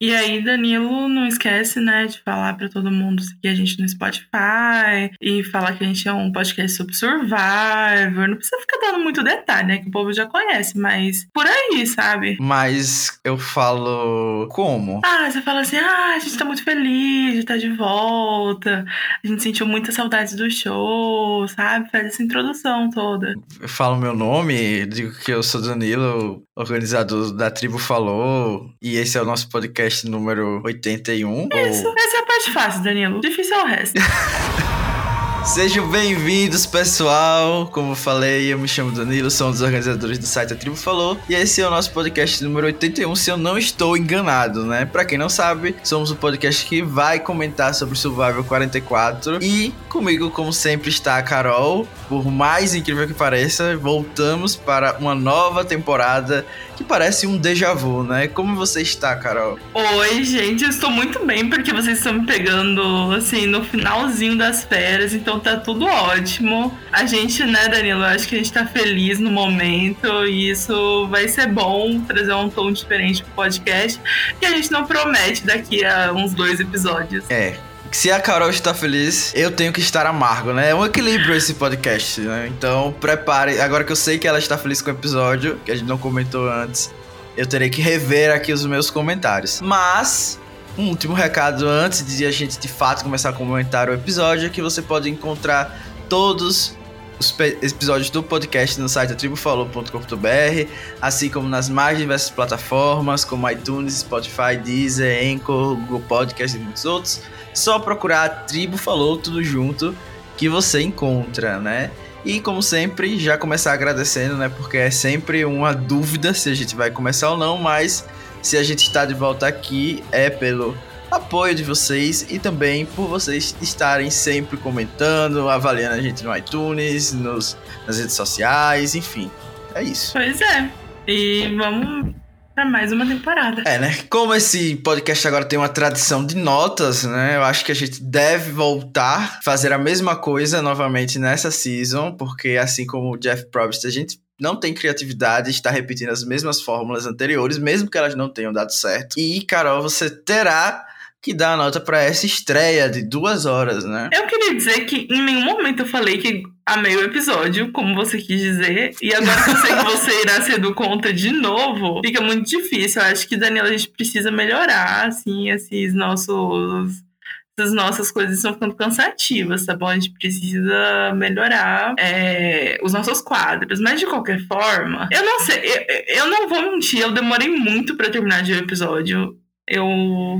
E aí, Danilo, não esquece, né, de falar para todo mundo seguir a gente no Spotify e falar que a gente é um podcast sobre Survivor. Não precisa ficar dando muito detalhe, né, que o povo já conhece, mas por aí, sabe? Mas eu falo como? Ah, você fala assim: ah, a gente tá muito feliz de estar de volta, a gente sentiu muitas saudades do show, sabe? Faz essa introdução toda. Eu falo meu nome, digo que eu sou Danilo, organizador da Tribo Falou, e esse é o nosso podcast podcast número 81. Isso, ou... essa é a parte fácil, Danilo. Difícil é o resto. Sejam bem-vindos, pessoal. Como eu falei, eu me chamo Danilo, sou um dos organizadores do site A Tribo Falou. E esse é o nosso podcast número 81, se eu não estou enganado, né? Pra quem não sabe, somos o um podcast que vai comentar sobre Survival 44. E comigo, como sempre, está a Carol. Por mais incrível que pareça, voltamos para uma nova temporada que parece um déjà vu, né? Como você está, Carol? Oi, gente, eu estou muito bem porque vocês estão me pegando assim no finalzinho das férias, então tá tudo ótimo. A gente, né, Danilo, acho que a gente tá feliz no momento e isso vai ser bom trazer um tom diferente pro podcast que a gente não promete daqui a uns dois episódios. É, se a Carol está feliz, eu tenho que estar amargo, né? É um equilíbrio esse podcast, né? Então, prepare. Agora que eu sei que ela está feliz com o episódio, que a gente não comentou antes, eu terei que rever aqui os meus comentários. Mas, um último recado antes de a gente de fato começar a comentar o episódio é que você pode encontrar todos os episódios do podcast no site tribufalou.com.br, assim como nas mais diversas plataformas como iTunes, Spotify, Deezer, Anchor, Google Podcast e muitos outros. Só procurar a Tribo Falou tudo junto que você encontra, né? E como sempre, já começar agradecendo, né? Porque é sempre uma dúvida se a gente vai começar ou não, mas se a gente está de volta aqui é pelo apoio de vocês e também por vocês estarem sempre comentando, avaliando a gente no iTunes, nos, nas redes sociais, enfim. É isso. Pois é. E vamos para mais uma temporada. É, né? Como esse podcast agora tem uma tradição de notas, né? Eu acho que a gente deve voltar, fazer a mesma coisa novamente nessa season, porque assim como o Jeff Probst, a gente não tem criatividade, está repetindo as mesmas fórmulas anteriores, mesmo que elas não tenham dado certo. E, Carol, você terá que dá a nota para essa estreia de duas horas, né? Eu queria dizer que em nenhum momento eu falei que amei o episódio, como você quis dizer, e agora que eu sei que você irá ser do conta de novo, fica muito difícil. Eu acho que, Daniela, a gente precisa melhorar, assim, esses nossos as nossas coisas estão ficando cansativas, tá bom? A gente precisa melhorar é, os nossos quadros. Mas de qualquer forma, eu não sei, eu, eu não vou mentir, eu demorei muito para terminar de ver o episódio eu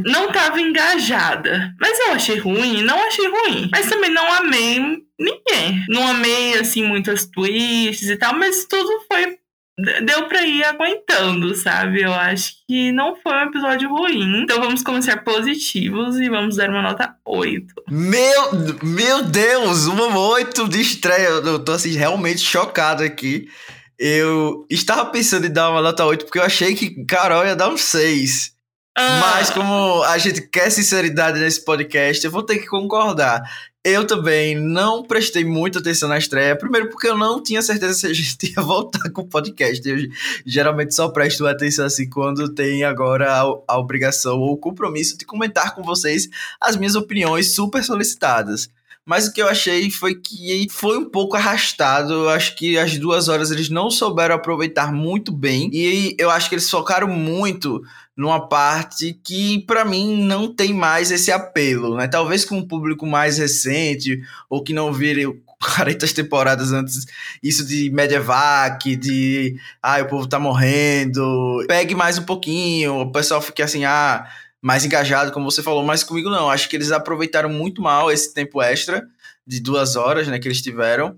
não tava engajada. Mas eu achei ruim, não achei ruim. Mas também não amei ninguém. Não amei, assim, muitas twists e tal, mas tudo foi. Deu pra ir aguentando, sabe? Eu acho que não foi um episódio ruim. Então vamos começar positivos e vamos dar uma nota 8. Meu, meu Deus, uma 8 de estreia. Eu tô assim, realmente chocado aqui. Eu estava pensando em dar uma nota 8 porque eu achei que Carol ia dar um 6. Ah. Mas como a gente quer sinceridade nesse podcast, eu vou ter que concordar. Eu também não prestei muita atenção na estreia. Primeiro, porque eu não tinha certeza se a gente ia voltar com o podcast. Eu geralmente só presto atenção assim quando tem agora a, a obrigação ou o compromisso de comentar com vocês as minhas opiniões super solicitadas. Mas o que eu achei foi que foi um pouco arrastado. Eu acho que as duas horas eles não souberam aproveitar muito bem. E eu acho que eles focaram muito numa parte que para mim não tem mais esse apelo, né? Talvez com um público mais recente ou que não vire 40 temporadas antes isso de Mediavac, de ah, o povo tá morrendo, pegue mais um pouquinho, o pessoal fique assim, ah, mais engajado, como você falou, mas comigo não. Acho que eles aproveitaram muito mal esse tempo extra de duas horas, né, que eles tiveram,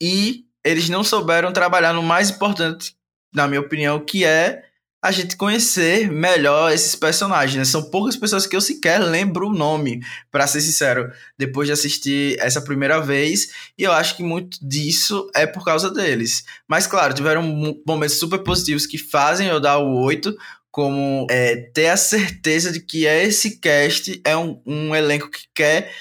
e eles não souberam trabalhar no mais importante, na minha opinião, que é a gente conhecer melhor esses personagens. Né? São poucas pessoas que eu sequer lembro o nome, para ser sincero, depois de assistir essa primeira vez, e eu acho que muito disso é por causa deles. Mas claro, tiveram momentos super positivos que fazem eu dar o 8, como é, ter a certeza de que esse cast é um, um elenco que quer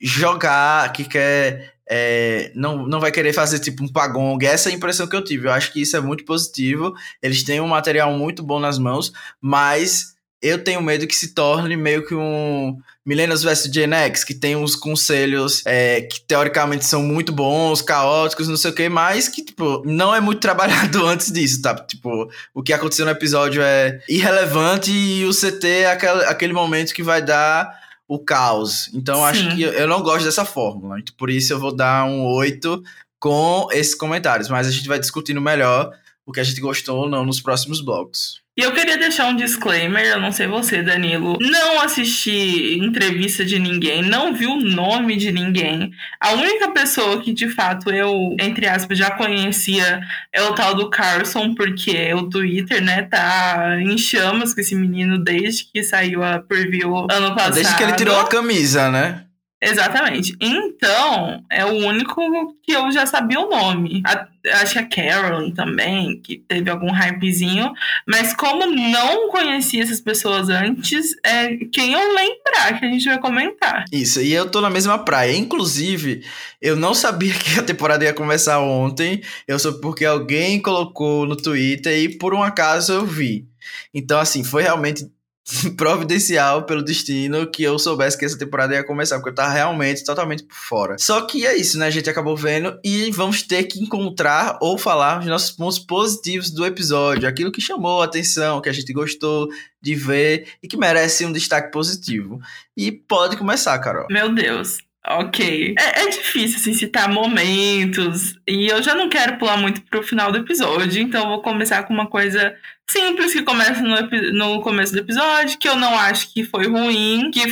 jogar, que quer é, não, não vai querer fazer tipo um pagong. Essa é a impressão que eu tive. Eu acho que isso é muito positivo. Eles têm um material muito bom nas mãos, mas eu tenho medo que se torne meio que um Millennials vs Gen X, que tem uns conselhos é, que teoricamente são muito bons, caóticos, não sei o que, mas que, tipo, não é muito trabalhado antes disso, tá? Tipo, o que aconteceu no episódio é irrelevante e o CT é aquele, aquele momento que vai dar o caos. Então, acho que eu não gosto dessa fórmula. Então, por isso eu vou dar um 8 com esses comentários, mas a gente vai discutindo melhor o que a gente gostou ou não nos próximos blocos. E eu queria deixar um disclaimer, eu não sei você, Danilo. Não assisti entrevista de ninguém, não vi o nome de ninguém. A única pessoa que de fato eu, entre aspas, já conhecia é o tal do Carlson, porque o Twitter, né, tá em chamas com esse menino desde que saiu a preview ano passado. Desde que ele tirou a camisa, né? Exatamente. Então, é o único que eu já sabia o nome. A, acho que a Carolyn também, que teve algum hypezinho. Mas como não conhecia essas pessoas antes, é quem eu lembrar que a gente vai comentar. Isso, e eu tô na mesma praia. Inclusive, eu não sabia que a temporada ia começar ontem. Eu soube porque alguém colocou no Twitter e por um acaso eu vi. Então, assim, foi realmente providencial pelo destino que eu soubesse que essa temporada ia começar, porque eu tava realmente totalmente por fora. Só que é isso, né? A gente acabou vendo e vamos ter que encontrar ou falar os nossos pontos positivos do episódio, aquilo que chamou a atenção, que a gente gostou de ver e que merece um destaque positivo. E pode começar, Carol. Meu Deus. Ok. É, é, difícil, assim, citar momentos. E eu já não quero pular muito pro final do episódio, então vou começar com uma coisa simples que começa no, no começo do episódio, que eu não acho que foi ruim. Que,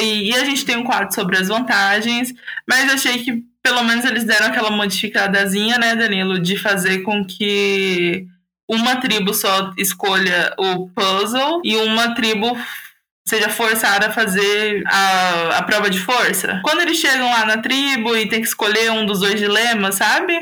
e, e a gente tem um quadro sobre as vantagens, mas achei que pelo menos eles deram aquela modificadazinha, né, Danilo, de fazer com que uma tribo só escolha o puzzle e uma tribo seja forçada a fazer a, a prova de força. Quando eles chegam lá na tribo e tem que escolher um dos dois dilemas, sabe?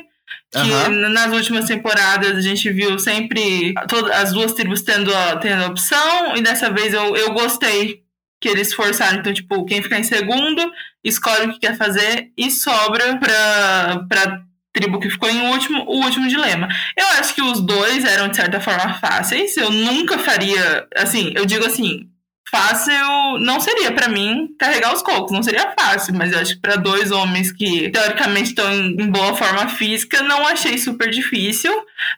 Que uhum. nas últimas temporadas a gente viu sempre todas as duas tribos tendo a, tendo opção, e dessa vez eu, eu gostei que eles forçaram. Então, tipo, quem ficar em segundo escolhe o que quer fazer e sobra pra, pra tribo que ficou em último, o último dilema. Eu acho que os dois eram, de certa forma, fáceis. Eu nunca faria. Assim, eu digo assim, fácil não seria para mim carregar os cocos, não seria fácil, mas eu acho que para dois homens que teoricamente estão em boa forma física, não achei super difícil,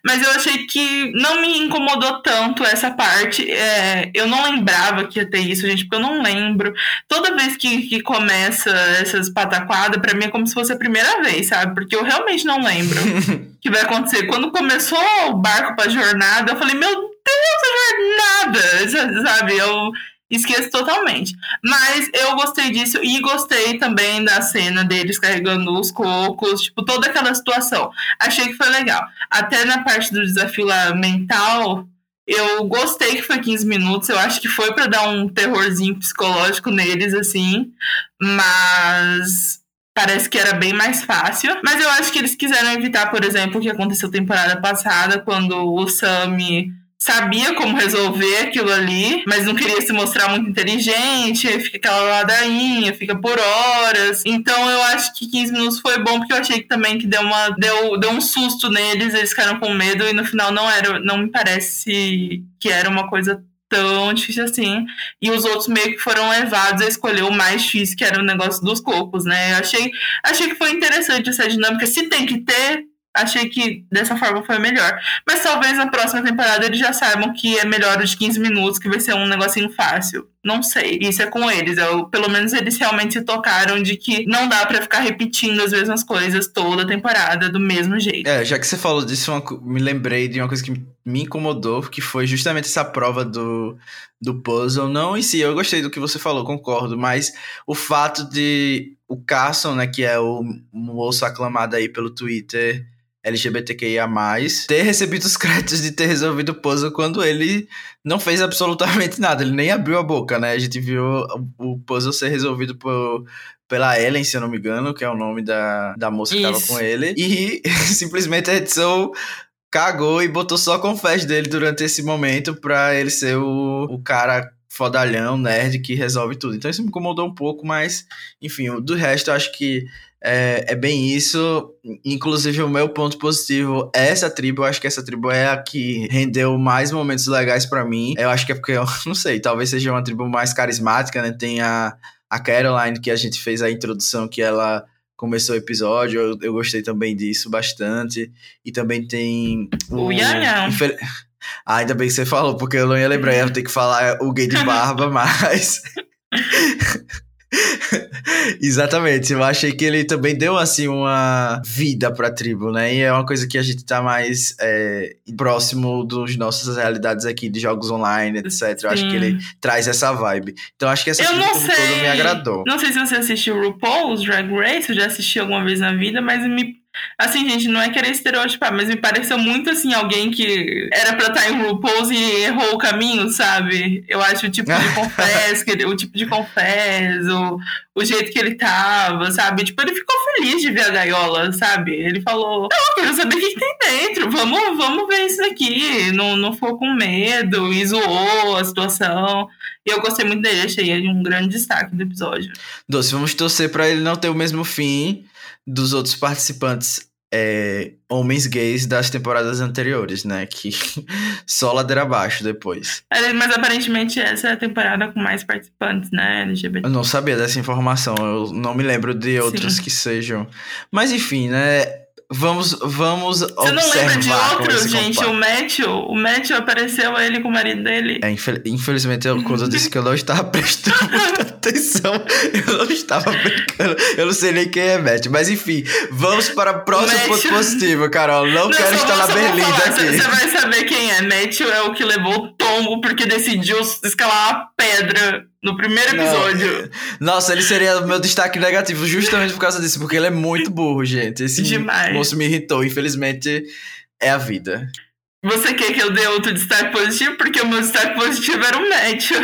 mas eu achei que não me incomodou tanto essa parte. É, eu não lembrava que ia ter isso, gente, porque eu não lembro. Toda vez que, que começa essas pataquadas, para mim é como se fosse a primeira vez, sabe? Porque eu realmente não lembro o que vai acontecer. Quando começou o barco pra jornada, eu falei, meu Deus, a jornada! Sabe? Eu esqueço totalmente. Mas eu gostei disso e gostei também da cena deles carregando os cocos, tipo, toda aquela situação. Achei que foi legal. Até na parte do desafio lá mental, eu gostei que foi 15 minutos. Eu acho que foi para dar um terrorzinho psicológico neles, assim. Mas parece que era bem mais fácil. Mas eu acho que eles quiseram evitar, por exemplo, o que aconteceu temporada passada, quando o Sammy sabia como resolver aquilo ali, mas não queria se mostrar muito inteligente, fica aquela ladainha, fica por horas. Então eu acho que 15 minutos foi bom porque eu achei que também que deu uma deu, deu um susto neles, eles ficaram com medo e no final não era, não me parece que era uma coisa tão difícil assim. E os outros meio que foram levados a escolher o mais difícil, que era o negócio dos cocos, né? Eu achei, achei que foi interessante essa dinâmica. Se tem que ter, achei que dessa forma foi melhor. Mas talvez na próxima temporada eles já saibam que é melhor os 15 minutos, que vai ser um negocinho fácil. Não sei. Isso é com eles. Eu, pelo menos eles realmente se tocaram de que não dá para ficar repetindo as mesmas coisas toda a temporada do mesmo jeito. É, já que você falou disso, me lembrei de uma coisa que me incomodou, que foi justamente essa prova do, do puzzle. Não em si, eu gostei do que você falou, concordo, mas o fato de o Carson, né, que é o moço aclamado aí pelo Twitter, LGBTQIA+, ter recebido os créditos de ter resolvido o puzzle quando ele não fez absolutamente nada, ele nem abriu a boca, né? A gente viu o puzzle ser resolvido por, pela Ellen, se eu não me engano, que é o nome da, da moça que Isso. tava com ele, e simplesmente a edição cagou e botou só confete dele durante esse momento pra ele ser o, o cara fodalhão, nerd, que resolve tudo. Então isso me incomodou um pouco, mas, enfim, do resto eu acho que é, é, bem isso. Inclusive, o meu ponto positivo é essa tribo. Eu acho que essa tribo é a que rendeu mais momentos legais para mim. Eu acho que é porque, eu não sei, talvez seja uma tribo mais carismática, né? Tem a, a Caroline, que a gente fez a introdução, que ela começou o episódio. Eu, eu gostei também disso bastante. E também tem. O, o Yan Infel... Ah, ainda bem que você falou, porque eu não ia lembrar, eu ia ter que falar o gay de barba, mas. Exatamente, eu achei que ele também deu assim uma vida pra tribo, né? E é uma coisa que a gente tá mais é, próximo dos nossas realidades aqui de jogos online, etc. Eu acho que ele traz essa vibe. Então acho que essa eu tribo toda me agradou. Não sei se você assistiu RuPaul's Drag Race, eu já assisti alguma vez na vida, mas me Assim, gente, não é querer estereotipar, mas me pareceu muito assim, alguém que era pra estar em RuPaul's e errou o caminho, sabe? Eu acho o tipo de confess, que ele, o tipo de confess, o, jeito que ele tava, sabe? Tipo, ele ficou feliz de ver a gaiola, sabe? Ele falou, não, eu quero saber o que, que tem dentro, vamos, vamos ver isso daqui. Não, não ficou com medo e zoou a situação. E eu gostei muito dele, achei ele um grande destaque do episódio. Doce, vamos torcer pra ele não ter o mesmo fim dos outros participantes é, homens gays das temporadas anteriores, né? Que só ladeira abaixo depois. É, mas aparentemente essa é a temporada com mais participantes, né? LGBT. Eu não sabia dessa informação, eu não me lembro de outros Sim. que sejam. Mas enfim, né? Vamos, vamos Você não lembra de outro, gente? O Matthew, o Matthew apareceu ele com o marido dele. É, infelizmente, eu, quando eu disse que eu não estava prestando muita atenção, eu não estava brincando. Eu não sei nem quem é Matthew. Mas enfim, vamos para o próximo Matthew... ponto positivo, Carol. Não, não quero estar na Berlim aqui. Você vai saber quem é. Matthew é o que levou o tombo porque decidiu escalar uma pedra no primeiro episódio. Não. Nossa, ele seria o meu destaque negativo justamente por causa disso, porque ele é muito burro, gente. Esse Demais. moço me irritou, infelizmente é a vida. Você quer que eu dê outro destaque positivo? Porque o meu destaque positivo era o Matthew.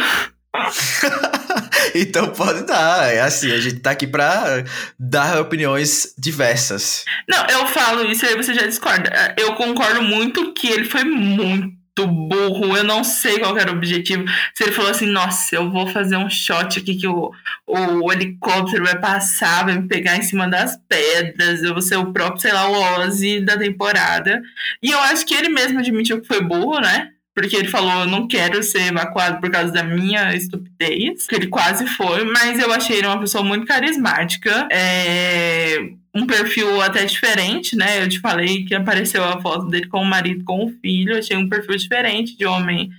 então pode dar. É assim, a gente tá aqui pra dar opiniões diversas. Não, eu falo isso aí você já discorda. Eu concordo muito que ele foi muito burro, eu não sei qual era o objetivo. Se ele falou assim, nossa, eu vou fazer um shot aqui que o, o helicóptero vai passar, vai me pegar em cima das pedras, eu vou ser o próprio, sei lá, o Ozzy da temporada. E eu acho que ele mesmo admitiu que foi burro, né? porque ele falou, eu não quero ser evacuado por causa da minha estupidez, que ele quase foi, mas eu achei ele uma pessoa muito carismática, é, um perfil até diferente, né? Eu te falei que apareceu a foto dele com o marido, com o filho, achei um perfil diferente de homem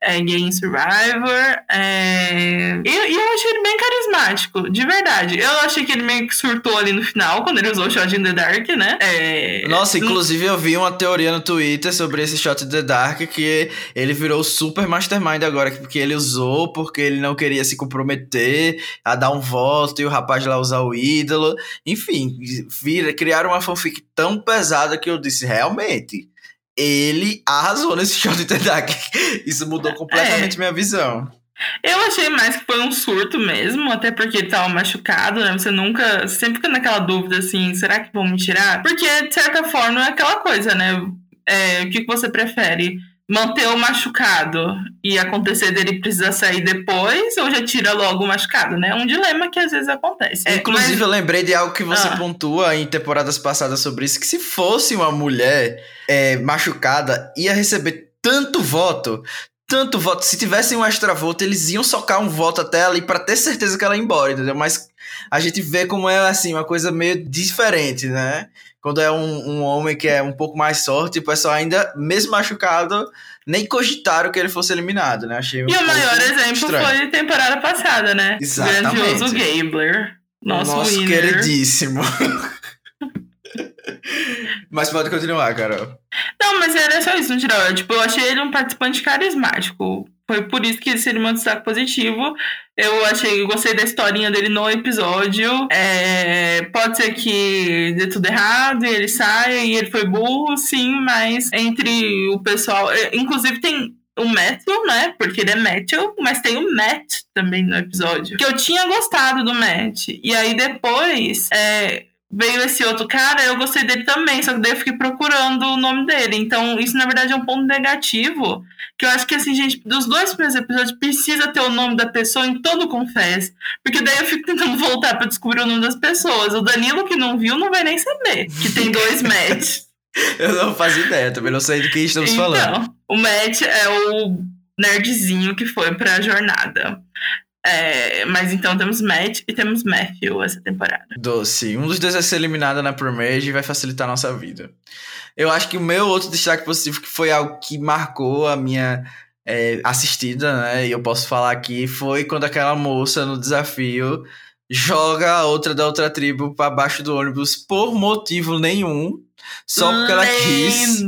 é, Game Survivor. É... E, e, eu achei ele bem carismático, de verdade. Eu achei que ele meio que surtou ali no final, quando ele usou o Shot in the Dark, né? É... Nossa, inclusive eu vi uma teoria no Twitter sobre esse Shot in the Dark que ele virou super mastermind agora, porque ele usou, porque ele não queria se comprometer a dar um voto e o rapaz lá usar o ídolo. Enfim, vira, criaram uma fanfic tão pesada que eu disse, realmente ele arrasou nesse show de Tedak. Isso mudou completamente é. minha visão. Eu achei mais que foi um surto mesmo, até porque ele tava machucado, né? Você nunca. Você sempre fica naquela dúvida assim, será que vão me tirar? Porque, de certa forma, é aquela coisa, né? É, o que você prefere? Manter o machucado e acontecer dele precisar sair depois ou já tira logo o machucado, né? É um dilema que às vezes acontece. É, Inclusive, mas... eu lembrei de algo que você ah. pontua em temporadas passadas sobre isso, que se fosse uma mulher é, machucada, ia receber tanto voto, tanto voto. Se tivesse um extra voto, eles iam socar um voto até ali para ter certeza que ela ia embora, entendeu? Mas a gente vê como é assim, uma coisa meio diferente, né? Quando é um, um homem que é um pouco mais sorte, o pessoal ainda, mesmo machucado, nem cogitaram que ele fosse eliminado, né? Achei um e o maior exemplo estranho. foi temporada passada, né? Exatamente. Grandioso Gabler. Nosso, nosso queridíssimo. mas pode continuar, Carol. Não, mas era só isso, no geral. Tipo, eu achei ele um participante carismático. Foi por isso que ele seria um destaque positivo. Eu achei, gostei da historinha dele no episódio. É, pode ser que dê tudo errado e ele saia e ele foi burro, sim, mas entre o pessoal. É, inclusive tem o Matthew, né? Porque ele é Matthew, mas tem o Matt também no episódio. Que eu tinha gostado do Matt. E aí depois. É, veio esse outro cara, eu gostei dele também, só que daí eu fiquei procurando o nome dele. Então, isso na verdade é um ponto negativo. Que eu acho que, assim, gente, dos dois primeiros episódios, precisa ter o nome da pessoa em todo o Confess. Porque daí eu fico tentando voltar pra descobrir o nome das pessoas. O Danilo, que não viu, não vai nem saber que tem dois Matt. eu não faço ideia, também não sei do que estamos então, falando. O Matt é o nerdzinho que foi pra jornada. É, mas então temos Matt e temos Matthew essa temporada. Doce. Um dos dois vai ser eliminado na Premier e vai facilitar a nossa vida. Eu acho que o meu outro destaque positivo, que foi algo que marcou a minha é, assistida, né? E eu posso falar aqui, foi quando aquela moça no desafio joga a outra da outra tribo para baixo do ônibus por motivo nenhum. Só porque ela quis.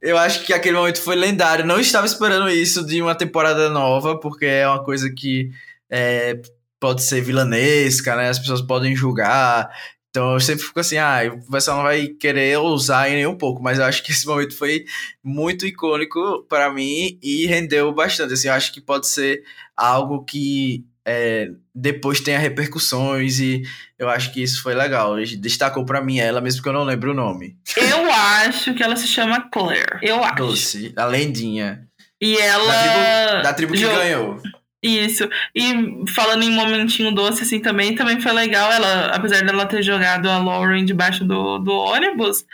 Eu acho que aquele momento foi lendário. Não estava esperando isso de uma temporada nova, porque é uma coisa que é, pode ser vilanesca, né? As pessoas podem julgar. Então eu sempre fico assim, ah, o pessoal não vai querer usar em nenhum pouco, mas eu acho que esse momento foi muito icônico para mim e rendeu bastante. Assim, eu acho que pode ser algo que é, depois tenha repercussões e eu acho que isso foi legal. Destacou para mim ela, mesmo que eu não lembro o nome. Eu acho que ela se chama Claire. Eu acho. Doce, a lendinha. E ela. Da tribo, da tribo que ganhou. Isso. E falando em momentinho doce, assim, também, também foi legal. Ela, apesar dela ter jogado a Lauren debaixo do, do ônibus,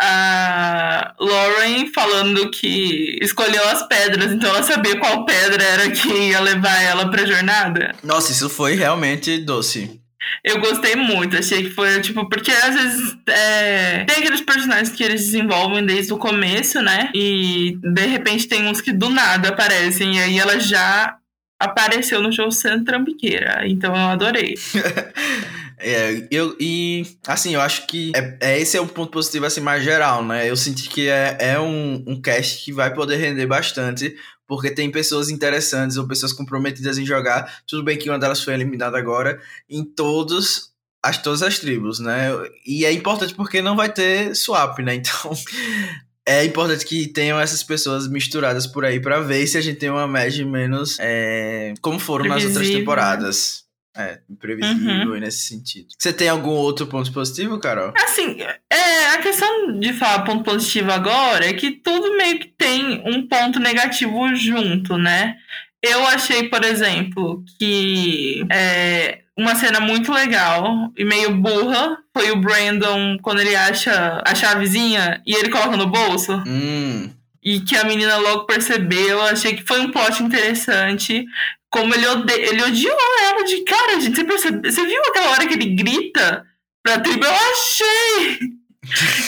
a Lauren falando que escolheu as pedras, então ela sabia qual pedra era que ia levar ela pra jornada. Nossa, isso foi realmente doce. Eu gostei muito, achei que foi, tipo, porque às vezes é, tem aqueles personagens que eles desenvolvem desde o começo, né? E de repente tem uns que do nada aparecem, e aí ela já apareceu no show sendo trambiqueira. Então eu adorei. é, eu, e assim, eu acho que é, é, esse é o ponto positivo assim mais geral, né? Eu senti que é, é um, um cast que vai poder render bastante, porque tem pessoas interessantes ou pessoas comprometidas em jogar. Tudo bem que uma delas foi eliminada agora, em todos as todas as tribos, né? E é importante porque não vai ter swap, né? Então, é importante que tenham essas pessoas misturadas por aí para ver se a gente tem uma média menos é, como foram nas outras temporadas. É, imprevisível uhum. nesse sentido. Você tem algum outro ponto positivo, Carol? Assim, é, a questão de falar ponto positivo agora é que tudo meio que tem um ponto negativo junto, né? Eu achei, por exemplo, que é, uma cena muito legal e meio burra foi o Brandon quando ele acha a chavezinha e ele coloca no bolso. Hum. E que a menina logo percebeu. Achei que foi um plot interessante. Como ele, ode... ele odiou ela de cara, gente. Você, percebe... você viu aquela hora que ele grita pra tribo? Eu achei!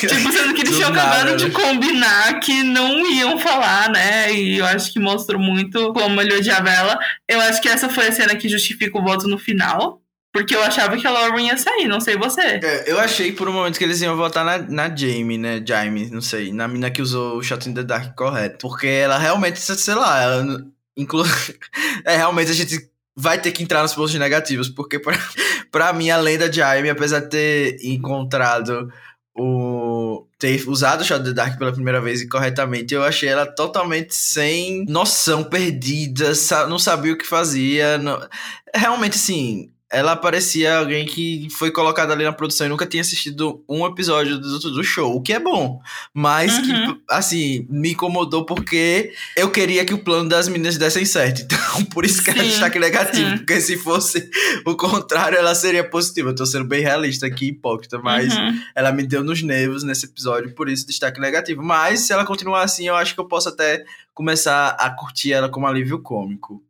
Tipo, sendo que eles tinham acabado de combinar que não iam falar, né? E eu acho que mostrou muito como ele odiava ela. Eu acho que essa foi a cena que justifica o voto no final. Porque eu achava que a Lauren ia sair, não sei você. É, eu achei por um momento que eles iam votar na, na Jamie, né? Jamie, não sei. Na mina que usou o Shot in the Dark correto. Porque ela realmente, sei lá, ela inclu... é, realmente a gente vai ter que entrar nos pontos negativos. Porque pra, pra mim, além da Jamie, apesar de ter encontrado o ter usado Shadow the Dark pela primeira vez e corretamente, eu achei ela totalmente sem noção, perdida, não sabia o que fazia. Não... Realmente, assim, ela parecia alguém que foi colocada ali na produção e nunca tinha assistido um episódio do, do show, o que é bom. Mas uhum. que, assim, me incomodou porque eu queria que o plano das meninas dessem certo. Então, por isso que sim, ela destaque negativo. Sim. Porque se fosse o contrário, ela seria positiva. Eu tô sendo bem realista aqui, hipócrita, mas uhum. ela me deu nos nervos nesse episódio, por isso destaque negativo. Mas se ela continuar assim, eu acho que eu posso até começar a curtir ela como alívio cômico.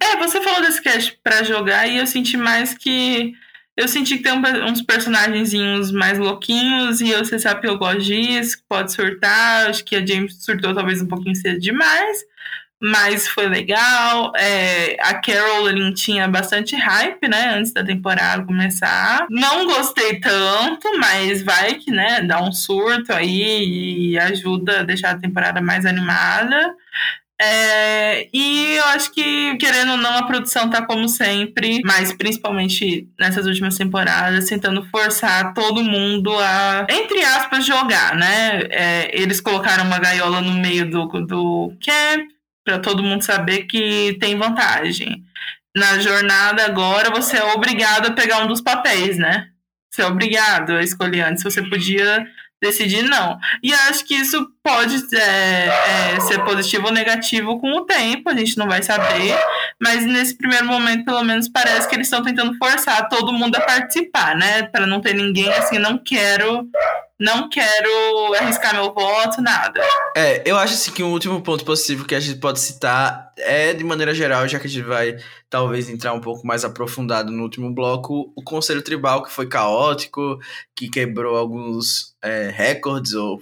É, você falou desse cast pra jogar e eu senti mais que. Eu senti que tem uns personagenzinhos mais louquinhos e você sabe que eu gosto disso, pode surtar. Acho que a James surtou talvez um pouquinho cedo demais, mas foi legal. É, a Carolyn tinha bastante hype, né, antes da temporada começar. Não gostei tanto, mas vai que, né, dá um surto aí e ajuda a deixar a temporada mais animada. É, e eu acho que, querendo ou não, a produção tá como sempre, mas principalmente nessas últimas temporadas, tentando forçar todo mundo a, entre aspas, jogar, né? É, eles colocaram uma gaiola no meio do, do camp para todo mundo saber que tem vantagem. Na jornada agora, você é obrigado a pegar um dos papéis, né? ser obrigado a escolher antes. Você podia decidir não. E acho que isso pode é, é, ser positivo ou negativo com o tempo, a gente não vai saber, mas nesse primeiro momento, pelo menos, parece que eles estão tentando forçar todo mundo a participar, né? Para não ter ninguém assim, não quero não quero arriscar meu voto, nada. É, eu acho assim que um último ponto positivo que a gente pode citar é, de maneira geral, já que a gente vai talvez entrar um pouco mais aprofundado no último bloco, o Conselho Tribal, que foi caótico, que quebrou alguns é, recordes ou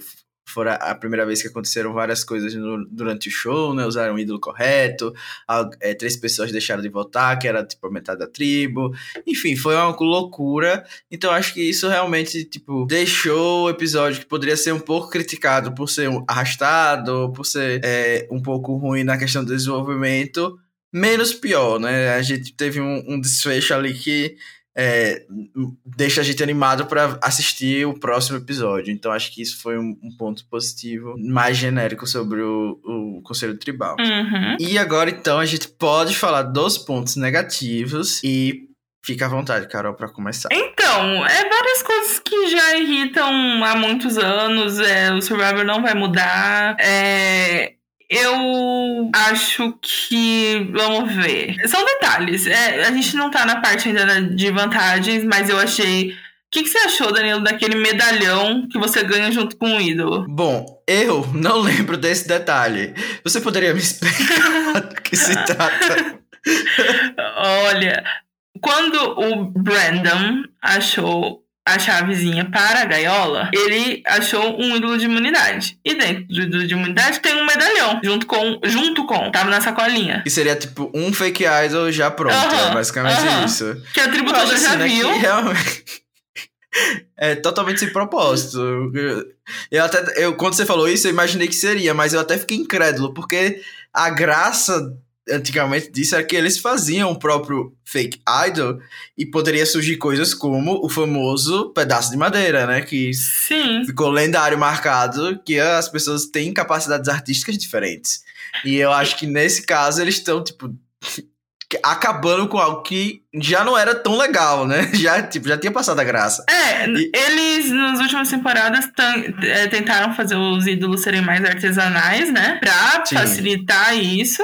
fora a primeira vez que aconteceram várias coisas no, durante o show, né? Usaram o ídolo correto, a, é, três pessoas deixaram de votar, que era tipo a metade da tribo. Enfim, foi uma loucura. Então acho que isso realmente, tipo, deixou o episódio que poderia ser um pouco criticado por ser arrastado, por ser é, um pouco ruim na questão do desenvolvimento, menos pior, né? A gente teve um, um desfecho ali que é, deixa a gente animado para assistir o próximo episódio. Então acho que isso foi um, um ponto positivo, mais genérico sobre o, o Conselho Tribal. Uhum. E agora então a gente pode falar dos pontos negativos e Fica à vontade, Carol, para começar. Então, é várias coisas que já irritam há muitos anos. É, o Survivor não vai mudar. É, eu acho que. Vamos ver. São detalhes. É, a gente não tá na parte ainda de vantagens, mas eu achei. O que, que, você achou, Danilo, daquele medalhão que você ganha junto com o ídolo? Bom, eu não lembro desse detalhe. Você poderia me explicar do que se trata? Olha, quando o Brandon achou a chavezinha para a gaiola, ele achou um ídolo de imunidade. E dentro do ídolo de imunidade tem um medalhão, junto com, junto com, tava na sacolinha. Que seria tipo um fake idol já pronto, é basicamente isso. Que a tribo toda já né, viu. realmente... É totalmente sem propósito. Eu até, eu, quando você falou isso, eu imaginei que seria, mas eu até fiquei incrédulo, porque a graça antigamente disso era que eles faziam o próprio fake idol e poderia surgir coisas como o famoso pedaço de madeira, né? Que Sim. ficou lendário, marcado, que as pessoas têm capacidades artísticas diferentes. E eu acho que nesse caso eles estão, tipo, acabando com algo que já não era tão legal, né? Já, tipo, já tinha passado a graça. É, e... eles nas últimas temporadas é, tentaram fazer os ídolos serem mais artesanais, né? Pra Sim. facilitar isso.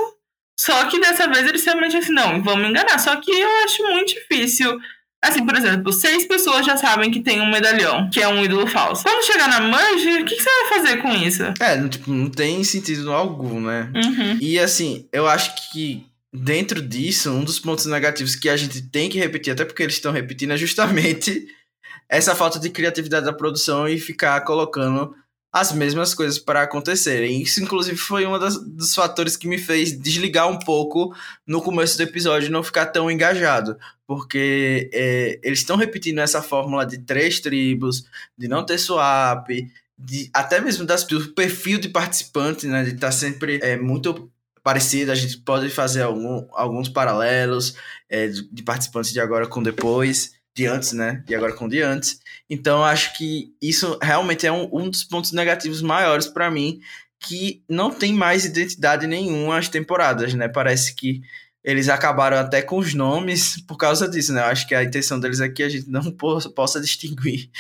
Só que dessa vez eles realmente assim, não, vamos enganar. Só que eu acho muito difícil. Assim, por exemplo, seis pessoas já sabem que tem um medalhão, que é um ídolo falso. Quando chegar na merge, o que, que, você vai fazer com isso? É, tipo, não tem sentido algum, né? Uhum. E assim, eu acho que dentro disso, um dos pontos negativos que a gente tem que repetir, até porque eles estão repetindo, é justamente essa falta de criatividade da produção e ficar colocando as mesmas coisas para acontecerem. Isso, inclusive, foi um dos fatores que me fez desligar um pouco no começo do episódio e não ficar tão engajado. Porque é, eles estão repetindo essa fórmula de três tribos, de não ter swap, de, até mesmo das, do perfil de participante, né? De estar tá sempre é, muito parecido. A gente pode fazer algum, alguns paralelos é, de participantes de agora com depois de antes, né? E agora com de antes. Então, acho que isso realmente é um, um dos pontos negativos maiores para mim, que não tem mais identidade nenhuma as temporadas, né? Parece que eles acabaram até com os nomes por causa disso, né? Eu acho que a intenção deles é que a gente não possa distinguir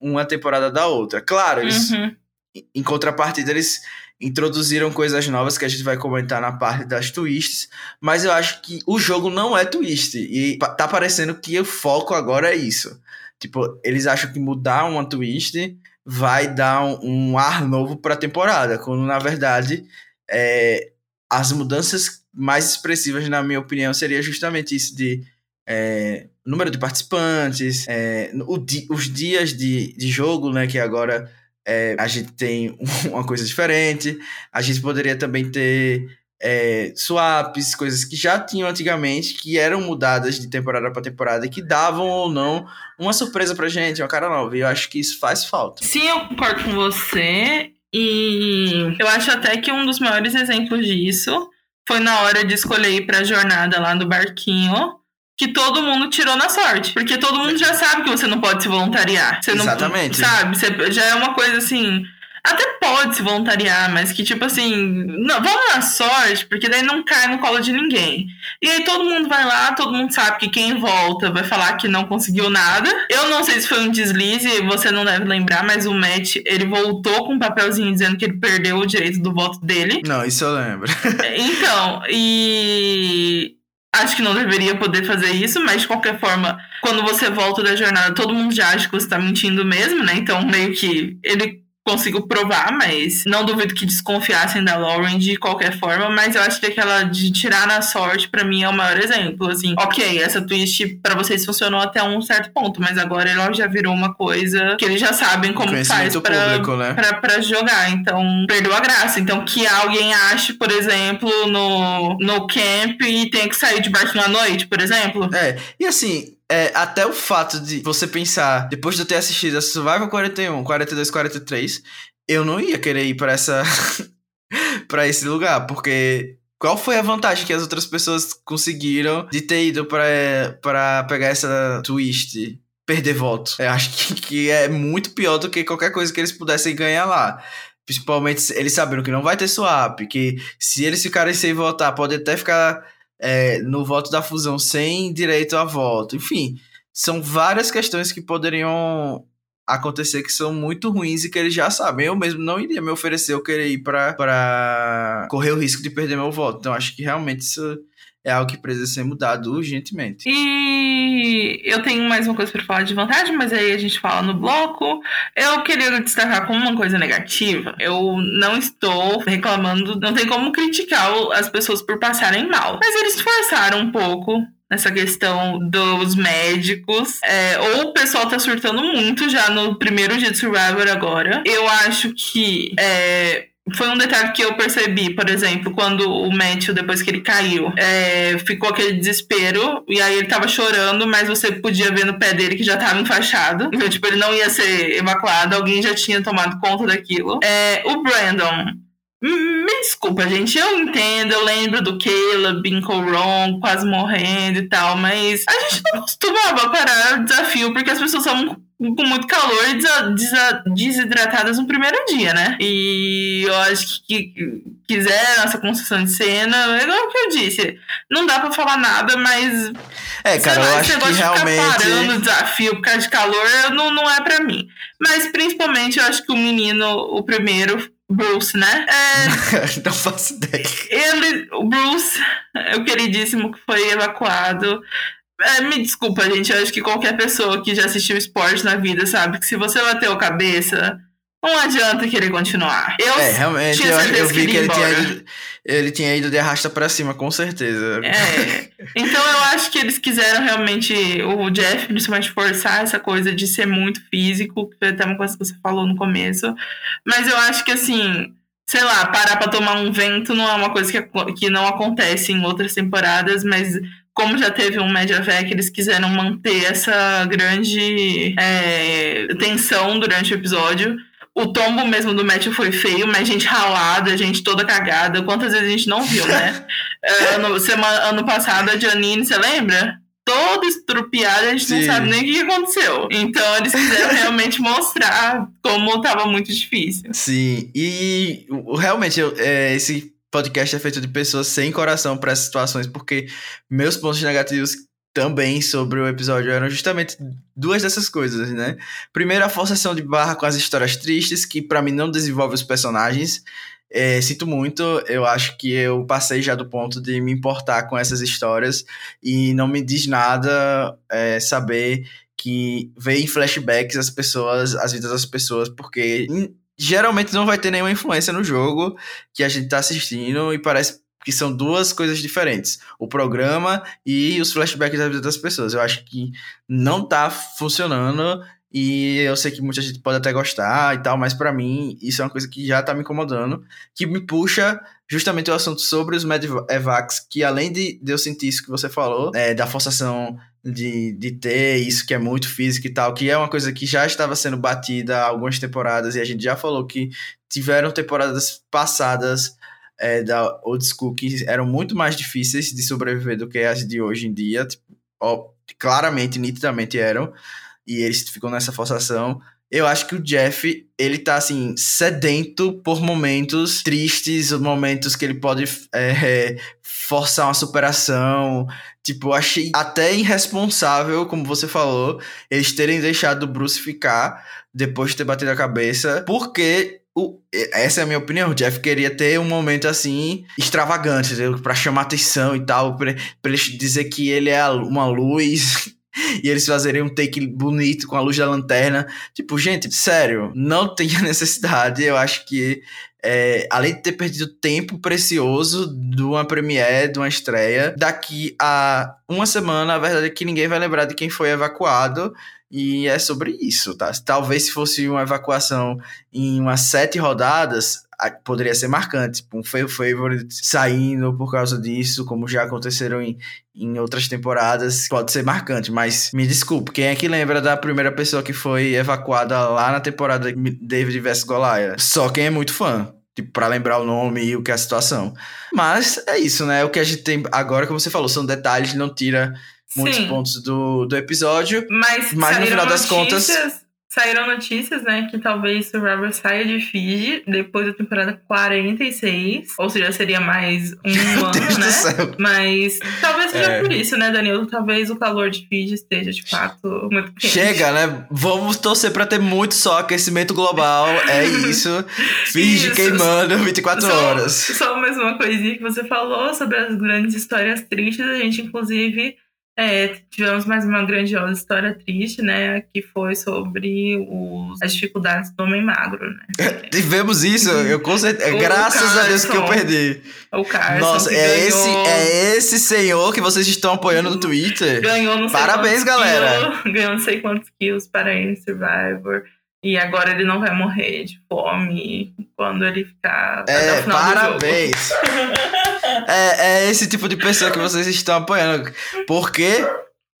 uma temporada da outra. Claro, eles, uhum. em contrapartida, eles introduziram coisas novas que a gente vai comentar na parte das twists, mas eu acho que o jogo não é twist e tá parecendo que o foco agora é isso. Tipo, eles acham que mudar uma twist vai dar um, um ar novo para a temporada, quando na verdade é, as mudanças mais expressivas, na minha opinião, seria justamente isso de é, número de participantes, é, o, os dias de, de jogo, né, que agora é, a gente tem uma coisa diferente. A gente poderia também ter é, swaps, coisas que já tinham antigamente, que eram mudadas de temporada para temporada que davam ou não uma surpresa pra gente, uma cara nova. E eu acho que isso faz falta. Sim, eu concordo com você. E eu acho até que um dos maiores exemplos disso foi na hora de escolher ir pra jornada lá do barquinho que todo mundo tirou na sorte. Porque todo mundo já sabe que você não pode se voluntariar. Você Exatamente. Não, sabe? Você, já é uma coisa assim. até pode se voluntariar, mas que tipo assim, não, vamos na sorte, porque daí não cai no colo de ninguém. E aí todo mundo vai lá, todo mundo sabe que quem volta vai falar que não conseguiu nada. Eu não sei se foi um deslize, você não deve lembrar, mas o Matt, ele voltou com um papelzinho dizendo que ele perdeu o direito do voto dele. Não, isso eu lembro. então, e acho que não deveria poder fazer isso, mas de qualquer forma, quando você volta da jornada, todo mundo já acha que você tá mentindo mesmo, né? Então, meio que ele consigo provar, mas não duvido que desconfiassem da Lauren de qualquer forma, mas eu acho que aquela de tirar na sorte para mim é o maior exemplo, assim. OK, essa twist para vocês funcionou até um certo ponto, mas agora ela já virou uma coisa que eles já sabem como faz para né? jogar, então perdeu a graça. Então que alguém ache, por exemplo, no no camp e tenha que sair de barco à noite, por exemplo. É. E assim, é, até o fato de você pensar, depois de eu ter assistido a Survival 41, 42, 43, eu não ia querer ir para essa para esse lugar, porque qual foi a vantagem que as outras pessoas conseguiram de ter ido para pegar essa twist? Perder voto. Eu acho que, que é muito pior do que qualquer coisa que eles pudessem ganhar lá. Principalmente eles sabendo que não vai ter swap, que se eles ficarem sem votar, pode até ficar é, no voto da fusão sem direito a voto. Enfim, são várias questões que poderiam acontecer que são muito ruins e que eles já sabem. Eu mesmo não iria me oferecer eu querer ir para correr o risco de perder meu voto. Então acho que realmente isso é algo que precisa ser mudado urgentemente. E eu tenho mais uma coisa para falar de vantagem, mas aí a gente fala no bloco. Eu queria destacar como uma coisa negativa. Eu não estou reclamando, não tem como criticar as pessoas por passarem mal. Mas eles forçaram um pouco nessa questão dos médicos. É, ou o pessoal tá surtando muito já no primeiro dia de Survivor agora. Eu acho que. É, foi um detalhe que eu percebi, por exemplo, quando o Matthew, depois que ele caiu, é, ficou aquele desespero, e aí ele tava chorando, mas você podia ver no pé dele que já tava enfaixado. Então, tipo, ele não ia ser evacuado, alguém já tinha tomado conta daquilo. É, o Brandon. Me desculpa, gente, eu entendo, eu lembro do Caleb, Binko Wrong, quase morrendo e tal, mas a gente não costumava parar o desafio porque as pessoas são com muito calor e desidratadas no primeiro dia, né? E eu acho que, que quiser nossa construção de cena, é igual que eu disse, não dá pra falar nada, mas. É, cara, lá, eu acho que realmente. parando o desafio por causa de calor não, não é pra mim. Mas principalmente eu acho que o menino, o primeiro, Bruce, né? É, não faço ideia. Ele, o Bruce, é o queridíssimo que foi evacuado. É, me desculpa, gente. Eu acho que qualquer pessoa que já assistiu esporte na vida sabe que se você bateu a cabeça, não adianta querer continuar. Eu é, realmente, eu, eu, vi que, que ele, tinha ido, ele tinha ido de arrasta pra cima, com certeza. É. Então eu acho que eles quiseram realmente, o Jeff, principalmente, forçar essa coisa de ser muito físico, que foi até uma coisa que você falou no começo. Mas eu acho que assim. Sei lá, parar pra tomar um vento não é uma coisa que, que não acontece em outras temporadas, mas como já teve um Mediavec, eles quiseram manter essa grande é, tensão durante o episódio. O tombo mesmo do Matthew foi feio, mas gente ralada, gente toda cagada. Quantas vezes a gente não viu, né? é, ano, semana, ano passado, a Janine, você lembra? Toda estrupiada, a gente Sim. não sabe nem o que aconteceu. Então, eles quiseram realmente mostrar como estava muito difícil. Sim, e realmente, eu, é, esse podcast é feito de pessoas sem coração para essas situações, porque meus pontos negativos também sobre o episódio eram justamente duas dessas coisas, né? Primeiro, a forçação de barra com as histórias tristes, que para mim não desenvolve os personagens. É, sinto muito, eu acho que eu passei já do ponto de me importar com essas histórias e não me diz nada é, saber que vê em flashbacks as pessoas, as vidas das pessoas, porque geralmente não vai ter nenhuma influência no jogo que a gente tá assistindo e parece que são duas coisas diferentes. O programa e os flashbacks da vida das pessoas. Eu acho que não tá funcionando e eu sei que muita gente pode até gostar e tal, mas para mim isso é uma coisa que já tá me incomodando, que me puxa justamente o assunto sobre os Medivacs, que além de, de eu sentir isso que você falou, é, da forçação de, de ter isso que é muito físico e tal, que é uma coisa que já estava sendo batida há algumas temporadas e a gente já falou que tiveram temporadas passadas é, da old school que eram muito mais difíceis de sobreviver do que as de hoje em dia, tipo, ó, claramente, nitidamente eram, e eles ficam nessa forçação. eu acho que o Jeff, ele tá assim, sedento por momentos tristes, momentos que ele pode é, forçar uma superação. Tipo, achei até irresponsável, como você falou, eles terem deixado o Bruce ficar depois de ter batido a cabeça, porque o, essa é a minha opinião. O Jeff queria ter um momento assim extravagante, para chamar atenção e tal, para ele dizer que ele é uma luz e eles fazerem um take bonito com a luz da lanterna. Tipo, gente, sério, não tem necessidade. Eu acho que, é, além de ter perdido tempo precioso de uma premiere, de uma estreia, daqui a uma semana, a verdade é que ninguém vai lembrar de quem foi evacuado. E é sobre isso, tá? Talvez se fosse uma evacuação em umas sete rodadas, poderia ser marcante. Tipo, um favorite saindo por causa disso, como já aconteceram em, em outras temporadas, pode ser marcante. Mas me desculpe, quem é que lembra da primeira pessoa que foi evacuada lá na temporada David vs Goliath? Só quem é muito fã. Tipo, pra lembrar o nome e o que é a situação. Mas é isso, né? O que a gente tem agora, como você falou, são detalhes, não tira muitos Sim. pontos do, do episódio. Mas, mas no final das contas. Saíram notícias, né, que talvez Survivor saia de Fiji depois da temporada 46. Ou seja, seria mais um Meu ano, Deus né? Do céu. Mas talvez seja é. por isso, né, Danilo? Talvez o calor de Fiji esteja, de fato, muito quente. Chega, né? Vamos torcer pra ter muito só aquecimento global. É isso. Fiji isso. queimando 24 só, horas. Só mais uma coisinha que você falou sobre as grandes histórias tristes. A gente, inclusive é, tivemos mais uma grandiosa história triste, né? Que foi sobre os, as dificuldades do homem magro, né? tivemos isso, eu com certeza. Graças Carson, a Deus que eu perdi. O Carson. Nossa, é, esse, é esse senhor que vocês estão apoiando no Twitter. Ganhou não sei Parabéns, galera. Quilos, ganhou não sei quantos quilos para ele Survivor. E agora ele não vai morrer de fome quando ele ficar. É, parabéns! é, é esse tipo de pessoa que vocês estão apoiando. Porque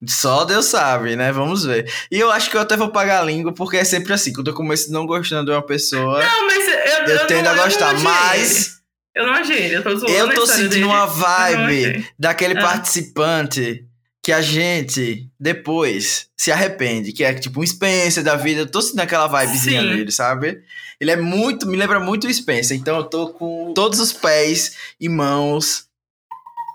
só Deus sabe, né? Vamos ver. E eu acho que eu até vou pagar a língua, porque é sempre assim. Quando eu começo não gostando de uma pessoa. Não, mas eu, eu, eu tendo não, a gostar. mas. Eu não agei, eu tô zoando. Eu tô sentindo dele. uma vibe daquele ah. participante que a gente depois se arrepende, que é tipo um Spencer da vida. Eu tô sentindo aquela vibezinha Sim. dele, sabe? Ele é muito, me lembra muito o Spencer. Então eu tô com todos os pés e mãos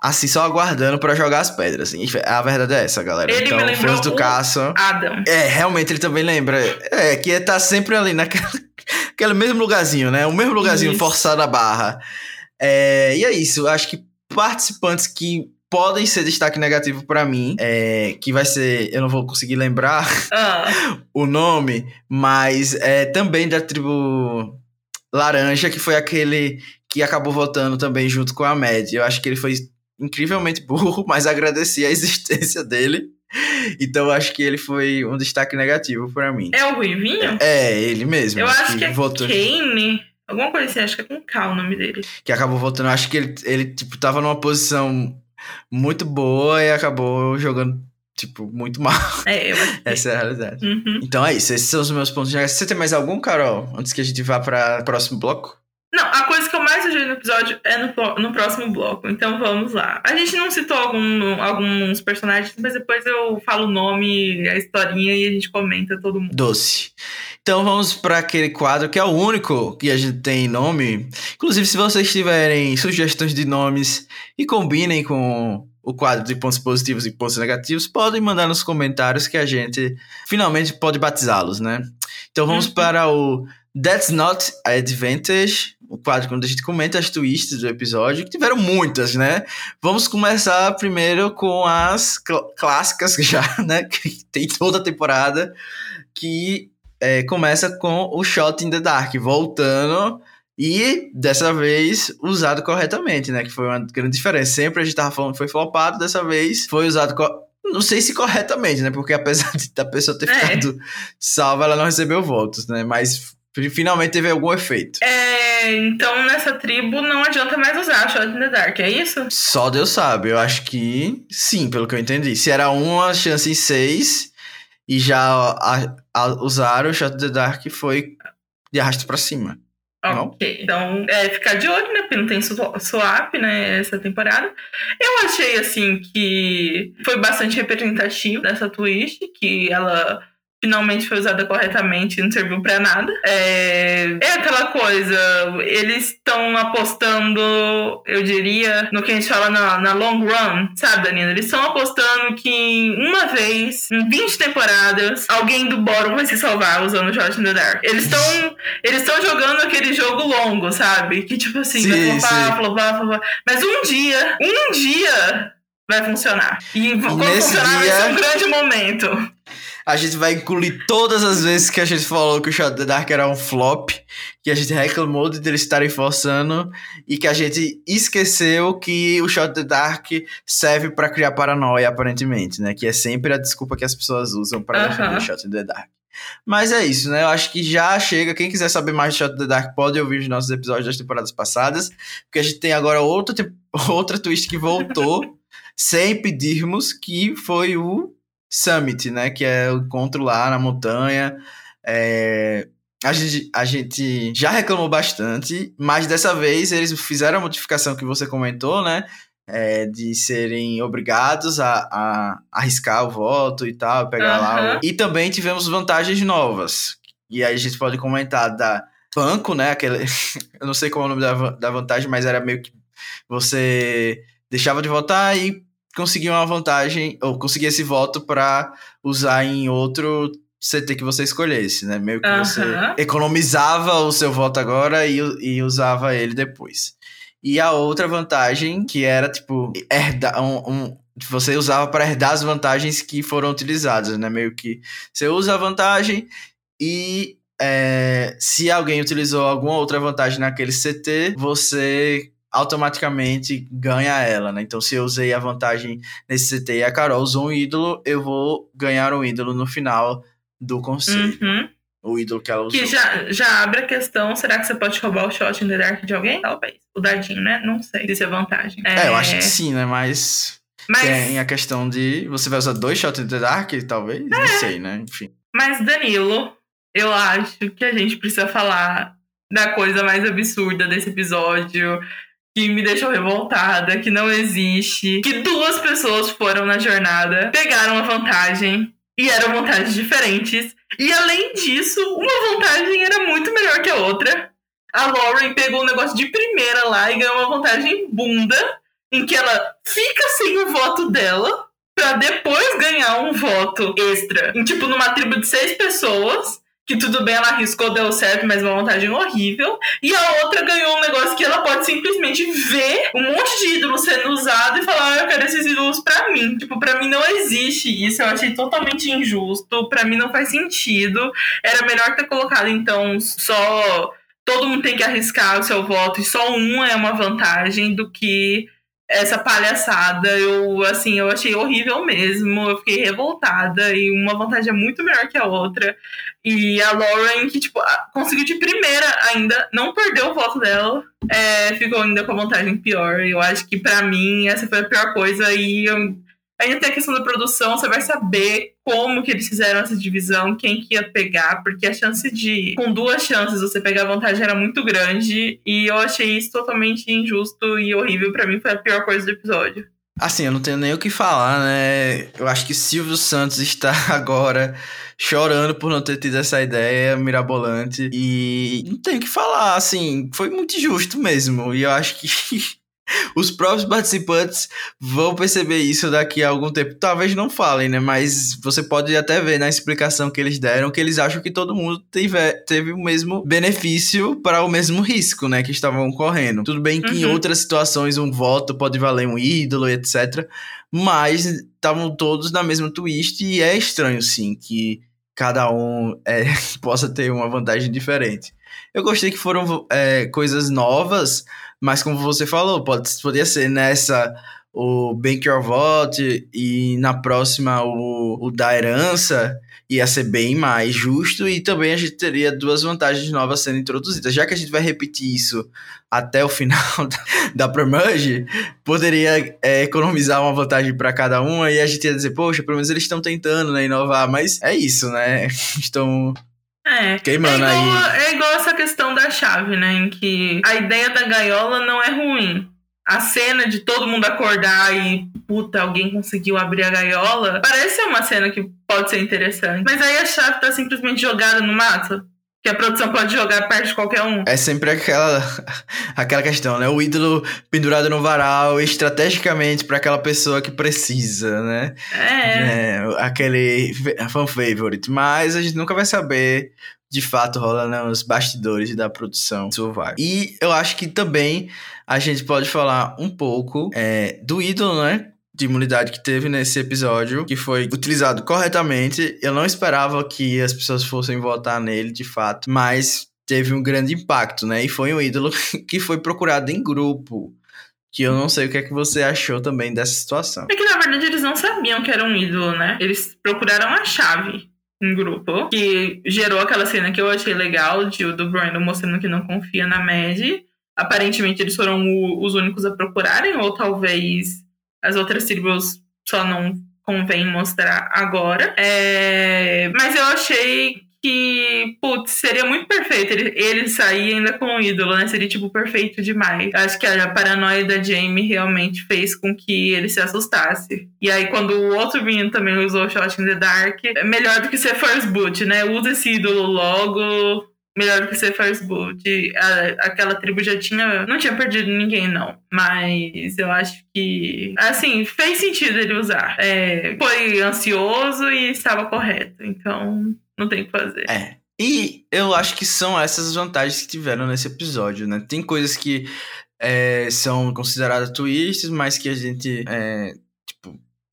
assim, só aguardando para jogar as pedras. Assim. A verdade é essa, galera. Ele então, me fãs do Caço. Adam. É, realmente ele também lembra. É, que tá sempre ali naquele aquele mesmo lugarzinho, né? O mesmo lugarzinho isso. forçado a barra. É, e é isso. Acho que participantes que podem ser destaque negativo para mim, é, que vai ser, eu não vou conseguir lembrar ah. o nome, mas é também da tribo Laranja, que foi aquele que acabou votando também junto com a Med. Eu acho que ele foi incrivelmente burro, mas agradeci a existência dele. Então acho que ele foi um destaque negativo para mim. É o Ruivinho? É, ele mesmo. Eu acho que, que é votou... Kane. Alguma coisa assim, acho que é com K o nome dele. Que acabou votando. Acho que ele, ele tipo, tava numa posição muito boa e acabou jogando, tipo, muito mal. É, eu Essa é a realidade. Uhum. Então é isso, esses são os meus pontos de Você tem mais algum, Carol? Antes que a gente vá para o próximo bloco? Não, a coisa que eu mais sugiro no episódio é no, no próximo bloco. Então vamos lá. A gente não citou algum, alguns personagens, mas depois eu falo o nome, a historinha e a gente comenta todo mundo. Doce. Então vamos para aquele quadro que é o único que a gente tem nome. Inclusive, se vocês tiverem sugestões de nomes e combinem com o quadro de pontos positivos e pontos negativos, podem mandar nos comentários que a gente finalmente pode batizá-los, né? Então vamos uhum. para o That's Not Advantage, o quadro quando a gente comenta as twists do episódio, que tiveram muitas, né? Vamos começar primeiro com as cl clássicas já, né? Que tem toda a temporada, que é, começa com o Shot in the Dark, voltando e dessa vez usado corretamente, né? Que foi uma grande diferença. Sempre a gente tava falando que foi flopado, dessa vez foi usado. Não sei se corretamente, né? Porque apesar de a pessoa ter é. ficado salva, ela não recebeu votos, né? Mas finalmente teve algum efeito. É, então nessa tribo não adianta mais usar Shot in the Dark, é isso? Só Deus sabe. Eu acho que sim, pelo que eu entendi. Se era uma chance em seis e já a, a, usaram o Shot the Dark foi de arrasto para cima. Ok, não? então é, ficar de olho, né? Porque não tem swap, né? Essa temporada. Eu achei, assim, que foi bastante representativo dessa twist, que ela finalmente foi usada corretamente e não serviu para nada. É, é aquela coisa, eles estão apostando, eu diria, no que a gente fala na, na long run, sabe, Danilo? Eles estão apostando que uma vez, em 20 temporadas, alguém do Boro vai se salvar usando o Shot in the Dark. Eles estão eles estão jogando aquele jogo longo, sabe? Que tipo assim, sim, vai flopar, flopar, flopar. Mas um dia, um dia vai funcionar. E, e quando funcionar, dia... vai ser um grande momento. A gente vai incluir todas as vezes que a gente falou que o Shot the Dark era um flop, que a gente reclamou de eles estarem forçando e que a gente esqueceu que o Shot the Dark serve para criar paranoia, aparentemente, né? Que é sempre a desculpa que as pessoas usam para defender o Shot the Dark. Mas é isso, né? Eu acho que já chega. Quem quiser saber mais de Shot the Dark pode ouvir os nossos episódios das temporadas passadas, porque a gente tem agora outra, outra twist que voltou, sem pedirmos, que foi o Summit, né? Que é o encontro lá na montanha. É, a, gente, a gente já reclamou bastante, mas dessa vez eles fizeram a modificação que você comentou, né? É, de serem obrigados a, a, arriscar o voto e tal, pegar uhum. lá. O... E também tivemos vantagens novas. E aí a gente pode comentar da banco, né? Aquele, eu não sei qual é o nome da, da vantagem, mas era meio que você deixava de votar e conseguir uma vantagem, ou conseguir esse voto para usar em outro CT que você escolhesse, né? Meio que uhum. você economizava o seu voto agora e, e usava ele depois. E a outra vantagem, que era, tipo, herdar um, um você usava para herdar as vantagens que foram utilizadas, né? Meio que você usa a vantagem e é, se alguém utilizou alguma outra vantagem naquele CT, você automaticamente ganha ela, né? Então, se eu usei a vantagem nesse CT e a Carol usou um ídolo, eu vou ganhar um ídolo no final do conselho. Uhum. O ídolo que ela usou. Que já, já abre a questão: será que você pode roubar o shot in the dark de alguém? Talvez. O dadinho, né? Não sei se é vantagem. É, é eu acho que sim, né? Mas. Mas... Tem a questão de. Você vai usar dois shots in the dark, talvez? É. Não sei, né? Enfim. Mas, Danilo, eu acho que a gente precisa falar da coisa mais absurda desse episódio que me deixou revoltada, que não existe, que duas pessoas foram na jornada, pegaram a vantagem e eram vantagens diferentes. E além disso, uma vantagem era muito melhor que a outra. A Lauren pegou o negócio de primeira lá e ganhou uma vantagem bunda, em que ela fica sem o voto dela para depois ganhar um voto extra. Em, tipo, numa tribo de seis pessoas que tudo bem, ela arriscou, deu certo, mas uma montagem horrível. E a outra ganhou um negócio que ela pode simplesmente ver um monte de ídolo sendo usado e falar: ah, eu quero esses ídolos pra mim. Tipo, pra mim não existe isso. Eu achei totalmente injusto. Pra mim não faz sentido. Era melhor ter colocado, então, só. Todo mundo tem que arriscar o seu voto e só um é uma vantagem do que essa palhaçada. Eu, assim, eu achei horrível mesmo. Eu fiquei revoltada. E uma vantagem é muito melhor que a outra. E a Lauren, que, tipo, conseguiu de primeira ainda, não perdeu o voto dela, é, ficou ainda com a vantagem pior. Eu acho que, para mim, essa foi a pior coisa. E eu, ainda tem a questão da produção, você vai saber como que eles fizeram essa divisão, quem que ia pegar, porque a chance de, com duas chances, você pegar vantagem era muito grande. E eu achei isso totalmente injusto e horrível. para mim, foi a pior coisa do episódio. Assim, eu não tenho nem o que falar, né? Eu acho que Silvio Santos está agora chorando por não ter tido essa ideia mirabolante. E não tenho o que falar, assim, foi muito justo mesmo. E eu acho que os próprios participantes vão perceber isso daqui a algum tempo. Talvez não falem, né? Mas você pode até ver na explicação que eles deram que eles acham que todo mundo teve, teve o mesmo benefício para o mesmo risco, né? Que estavam correndo. Tudo bem que uhum. em outras situações um voto pode valer um ídolo, etc. Mas estavam todos na mesma twist e é estranho, sim, que cada um é, possa ter uma vantagem diferente. Eu gostei que foram é, coisas novas, mas como você falou, pode, podia ser nessa o Bank Your Vote e na próxima o, o da herança ia ser bem mais justo e também a gente teria duas vantagens novas sendo introduzidas. Já que a gente vai repetir isso até o final da, Promerge, poderia é, economizar uma vantagem para cada uma e a gente ia dizer, poxa, pelo menos eles estão tentando né, inovar, mas é isso, né? Estão é. Queimando é igual, aí. É igual essa questão da chave, né? Em que a ideia da gaiola não é ruim. A cena de todo mundo acordar e puta, alguém conseguiu abrir a gaiola, parece ser uma cena que pode ser interessante. Mas aí a chave tá simplesmente jogada no mato. Que a produção pode jogar perto de qualquer um. É sempre aquela, aquela questão, né? O ídolo pendurado no varal estrategicamente para aquela pessoa que precisa, né? É. é. Aquele fan favorite. Mas a gente nunca vai saber de fato rola nos bastidores da produção do Survivor. E eu acho que também a gente pode falar um pouco é, do ídolo, né? De imunidade que teve nesse episódio, que foi utilizado corretamente. Eu não esperava que as pessoas fossem votar nele de fato, mas teve um grande impacto, né? E foi um ídolo que foi procurado em grupo. Que eu não sei o que é que você achou também dessa situação. É que na verdade eles não sabiam que era um ídolo, né? Eles procuraram a chave em grupo, que gerou aquela cena que eu achei legal de, do Brandon mostrando que não confia na Mad. Aparentemente eles foram o, os únicos a procurarem, ou talvez as outras tribos só não convém mostrar agora. É... Mas eu achei que, putz, seria muito perfeito ele, ele sair ainda com um ídolo, né? Seria, tipo, perfeito demais. Acho que a paranoia da Jamie realmente fez com que ele se assustasse. E aí, quando o outro menino também usou Shot in the Dark, é melhor do que ser First Boot, né? Usa esse ídolo logo, melhor do que ser First Boot. aquela tribo já tinha. Não tinha perdido ninguém, não. Mas eu acho que. Assim, fez sentido ele usar. É, foi ansioso e estava correto. Então, não tem o que fazer. É. E eu acho que são essas as vantagens que tiveram nesse episódio, né? Tem coisas que é, são consideradas twists, mas que a gente é,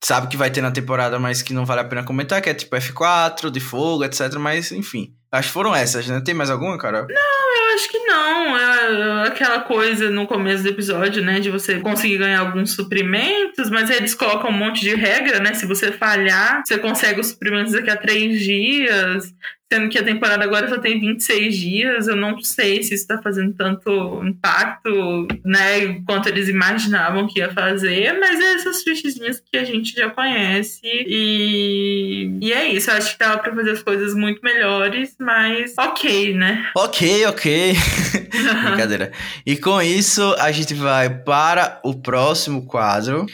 sabe que vai ter na temporada, mas que não vale a pena comentar, que é tipo F4, de fogo, etc. Mas, enfim. Acho que foram essas, né? Tem mais alguma, Carol? Não, eu acho que não. É aquela coisa no começo do episódio, né? De você conseguir ganhar alguns suprimentos, mas eles colocam um monte de regra, né? Se você falhar, você consegue os suprimentos daqui a três dias. Sendo que a temporada agora só tem 26 dias, eu não sei se isso está fazendo tanto impacto, né, quanto eles imaginavam que ia fazer, mas é essas fichezinhas que a gente já conhece. E, e é isso, eu acho que dava para fazer as coisas muito melhores, mas ok, né? Ok, ok. Brincadeira. E com isso, a gente vai para o próximo quadro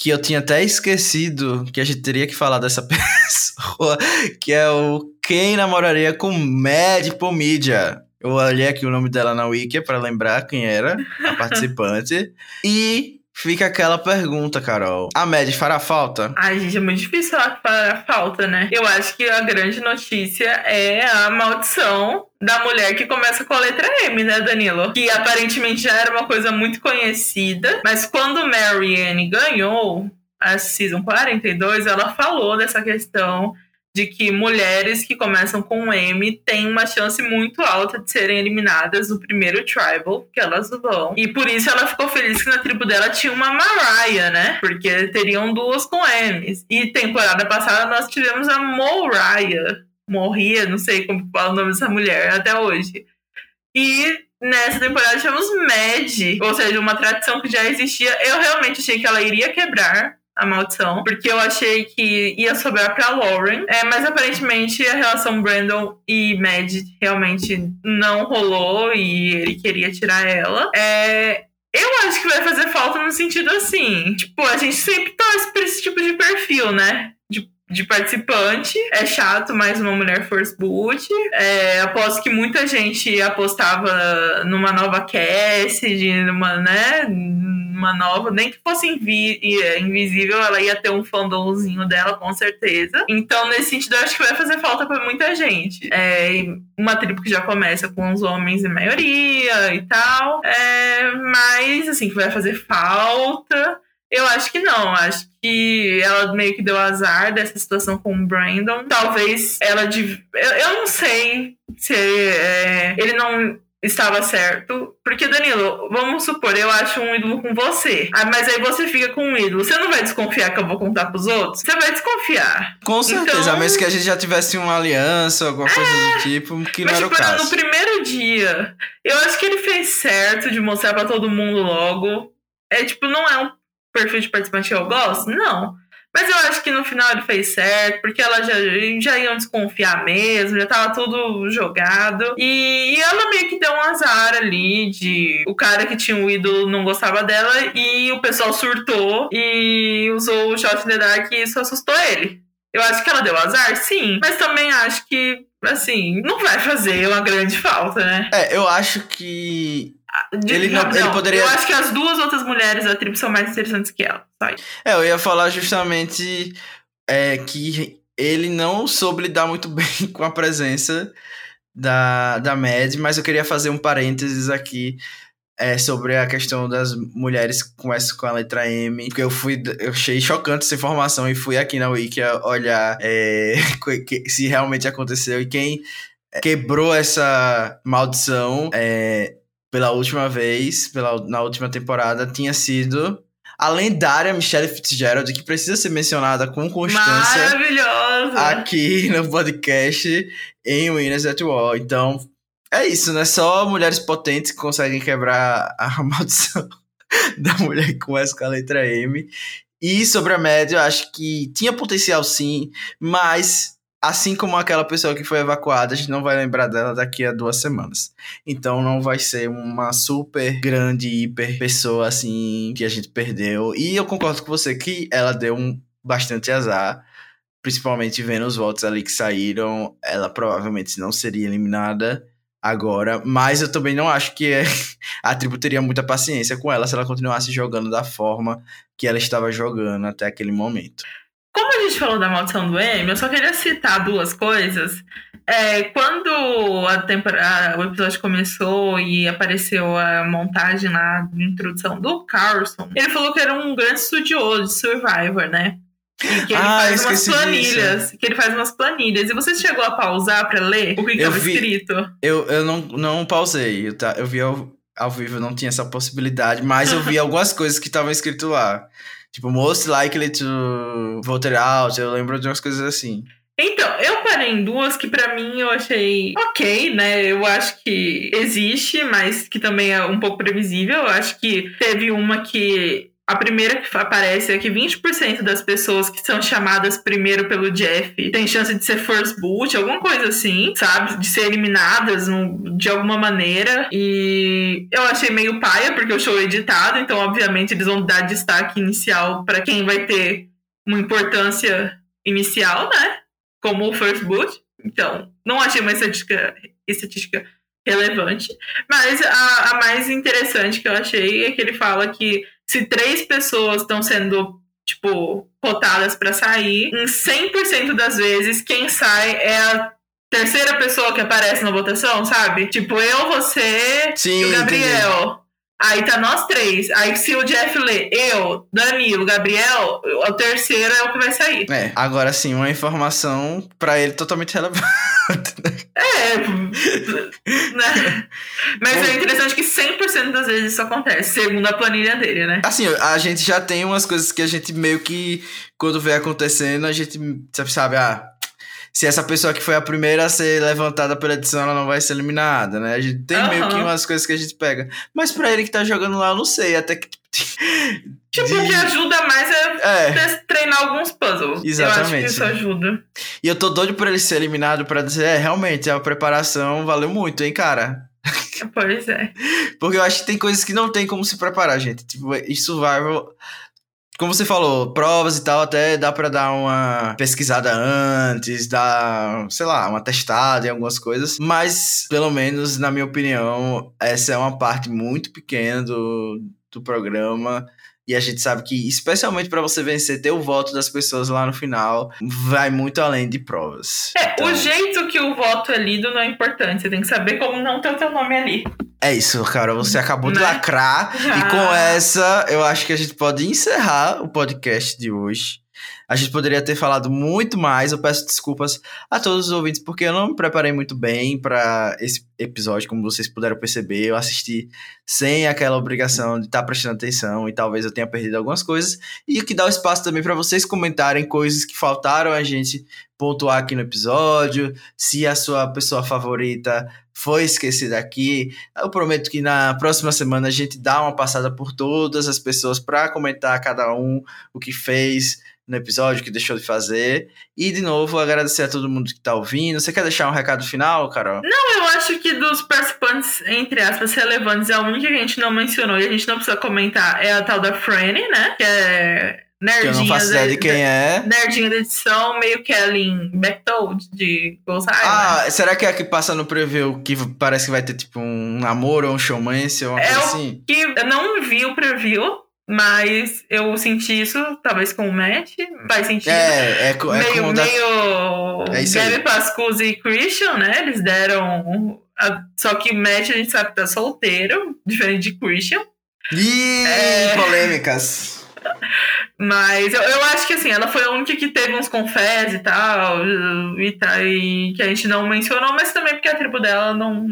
que eu tinha até esquecido que a gente teria que falar dessa pessoa, que é o quem namoraria com Mad Pomídia. Eu olhei aqui o nome dela na Wiki para lembrar quem era a participante. e fica aquela pergunta, Carol. A Mad fará falta? Ai, gente, é muito difícil falar que fará falta, né? Eu acho que a grande notícia é a maldição da mulher que começa com a letra M, né, Danilo? Que aparentemente já era uma coisa muito conhecida, mas quando Marianne ganhou a Season 42, ela falou dessa questão de que mulheres que começam com M têm uma chance muito alta de serem eliminadas no primeiro tribal que elas vão. E por isso ela ficou feliz que na tribo dela tinha uma Mariah, né? Porque teriam duas com M's. E temporada passada nós tivemos a Moriah morria, não sei como fala o nome dessa mulher até hoje. E nessa temporada tivemos Mad, ou seja, uma tradição que já existia. Eu realmente achei que ela iria quebrar a maldição, porque eu achei que ia sobrar pra Lauren, é, mas aparentemente a relação Brandon e Mad realmente não rolou e ele queria tirar ela. É, eu acho que vai fazer falta no sentido assim, tipo, a gente sempre torce por esse tipo de perfil, né? De de participante. É chato, mais uma mulher force boot. É, aposto que muita gente apostava numa nova Cassidy, numa, né? Uma nova, nem que fosse invi invisível, ela ia ter um fandomzinho dela, com certeza. Então, nesse sentido, eu acho que vai fazer falta para muita gente. É, uma tribo que já começa com os homens em maioria e tal. É, mas, assim, que vai fazer falta. Eu acho que não. Acho que ela meio que deu azar dessa situação com o Brandon. Talvez ela. Div... Eu, eu não sei se é, ele não estava certo. Porque, Danilo, vamos supor, eu acho um ídolo com você. Ah, mas aí você fica com um ídolo. Você não vai desconfiar que eu vou contar pros outros? Você vai desconfiar. Com certeza, então... mesmo que a gente já tivesse uma aliança, alguma coisa é... do tipo, que mas, não era tipo, o caso. No primeiro dia, eu acho que ele fez certo de mostrar para todo mundo logo. É tipo, não é um perfil de participante que eu gosto? Não. Mas eu acho que no final ele fez certo, porque ela já, já iam desconfiar mesmo, já tava tudo jogado. E, e ela meio que deu um azar ali de o cara que tinha o ídolo não gostava dela e o pessoal surtou e usou o shot in the dark e isso assustou ele. Eu acho que ela deu azar, sim. Mas também acho que, assim, não vai fazer uma grande falta, né? É, eu acho que. De- Ele não- ele poderia- Eu acho que as duas outras mulheres da tribo são mais interessantes que ela. É, eu ia falar justamente é, que ele não soube lidar muito bem com a presença da, da Mad, mas eu queria fazer um parênteses aqui é, sobre a questão das mulheres que começam com a letra M, porque eu fui, eu achei chocante essa informação e fui aqui na Wiki olhar é, se realmente aconteceu e quem quebrou essa maldição é, pela última vez, pela, na última temporada, tinha sido a lendária Michelle Fitzgerald, que precisa ser mencionada com constância aqui no podcast em Winners at War. Então, é isso, né? Só mulheres potentes que conseguem quebrar a maldição da mulher que começa com a letra M. E sobre a média, eu acho que tinha potencial sim, mas assim como aquela pessoa que foi evacuada, a gente não vai lembrar dela daqui a duas semanas. Então não vai ser uma super grande, hiper pessoa assim que a gente perdeu. E eu concordo com você que ela deu um bastante azar principalmente vendo os votos ali que saíram, ela provavelmente não seria eliminada agora, mas eu também não acho que é- a tribo teria muita paciência com ela se ela continuasse jogando da forma que ela estava jogando até aquele momento. Como a gente falou da maldição do M, eu só queria citar duas coisas. É, quando a temporada, o episódio começou e apareceu a montagem lá de introdução do Carlson, ele falou que era um grande estudioso de Survivor, né? E que ele Ah, faz umas planilhas. Que ele faz umas planilhas. E você chegou a pausar pra ler o que estava escrito? Eu, eu não, não pausei, eu, tá, eu vi ao, ao vivo, eu não tinha essa possibilidade, mas eu vi algumas coisas que estavam escrito lá. Tipo, most likely to vote it out, eu lembro de umas coisas assim. Então, eu parei em duas que pra mim eu achei ok, né? Eu acho que existe, mas que também é um pouco previsível. Eu acho que teve uma que. A primeira que aparece é que 20% das pessoas que são chamadas primeiro pelo Jeff tem chance de ser first boot, alguma coisa assim, sabe? De ser eliminadas de alguma maneira. E eu achei meio paia, porque o show é editado, então obviamente eles vão dar destaque inicial pra quem vai ter uma importância inicial, né? como o first boot. Então, não achei uma estatística, estatística relevante. Mas a, a mais interessante que eu achei é que ele fala que se três pessoas estão sendo, tipo, cotadas para sair, em 100% das vezes, quem sai é a terceira pessoa que aparece na votação, sabe? Tipo, eu, você Sim, e o Gabriel. Aí tá nós três. Aí se o Jeff lê eu, Danilo, Gabriel, o terceiro é o que vai sair. É, agora sim, uma informação pra ele totalmente relevante. É, né? Mas é interessante que 100% das vezes isso acontece, segundo a planilha dele, né? Assim, a gente já tem umas coisas que a gente meio que, quando vê acontecendo, a gente sabe, sabe, ah, se essa pessoa que foi a primeira a ser levantada pela edição, ela não vai ser eliminada, né? A gente tem meio que umas coisas que a gente pega. Mas pra ele que tá jogando lá, eu não sei, até que. Tipo, de- o que ajuda mais é É, treinar alguns puzzles. Eu acho Exatamente. que isso ajuda. e eu tô doido por ele ser eliminado pra dizer, é, realmente, a preparação valeu muito, hein, cara? Pois é. Porque eu acho que tem coisas que não tem como se preparar, gente. Tipo, e survival. Como você falou, provas e tal, até dá pra dar uma pesquisada antes, dar, sei lá, uma testada em algumas coisas. Mas, pelo menos, na minha opinião, essa é uma parte muito pequena do, do programa. E a gente sabe que, especialmente pra você vencer, ter o voto das pessoas lá no final, vai muito além de provas. É, Então, o jeito que o voto é lido não é importante. Você tem que saber como não ter o teu nome ali. É isso, cara. Você acabou de Né? lacrar. E com Ah. essa, eu acho que a gente pode encerrar o podcast de hoje. A gente poderia ter falado muito mais. Eu peço desculpas a todos os ouvintes, porque eu não me preparei muito bem para esse episódio, como vocês puderam perceber. Eu assisti sem aquela obrigação de estar prestando atenção e talvez eu tenha perdido algumas coisas. E o que dá o espaço também para vocês comentarem coisas que faltaram a gente pontuar aqui no episódio. Se a sua pessoa favorita foi esquecida aqui, eu prometo que na próxima semana a gente dá uma passada por todas as pessoas para comentar cada um o que fez no episódio episódio, que deixou de fazer. E, de novo, agradecer a todo mundo que tá ouvindo. Você quer deixar um recado final, Carol? Não, eu acho que dos participantes, entre aspas, relevantes, a única que a gente não mencionou e a gente não precisa comentar é a tal da Franny, né? Que é nerdinha. Que eu não faço ideia de quem é. Nerdinha da edição, meio Kelly Bechtold de Ghost. Ah, será que é a que passa no preview que parece que vai ter tipo um namoro ou um showmance ou uma é coisa o assim? que eu não vi o preview, mas eu senti isso, talvez com o Matt, faz sentido. É, é, é meio, como da... meio É isso. Gabby Pascuzzi e Christian, né? Eles deram. a- Só que o Matt a gente sabe que tá solteiro, diferente de Christian. Ih, É. polêmicas. Mas eu, eu acho que assim, ela foi a única que teve uns confés e tal, e, tal, e que a gente não mencionou, mas também porque a tribo dela não,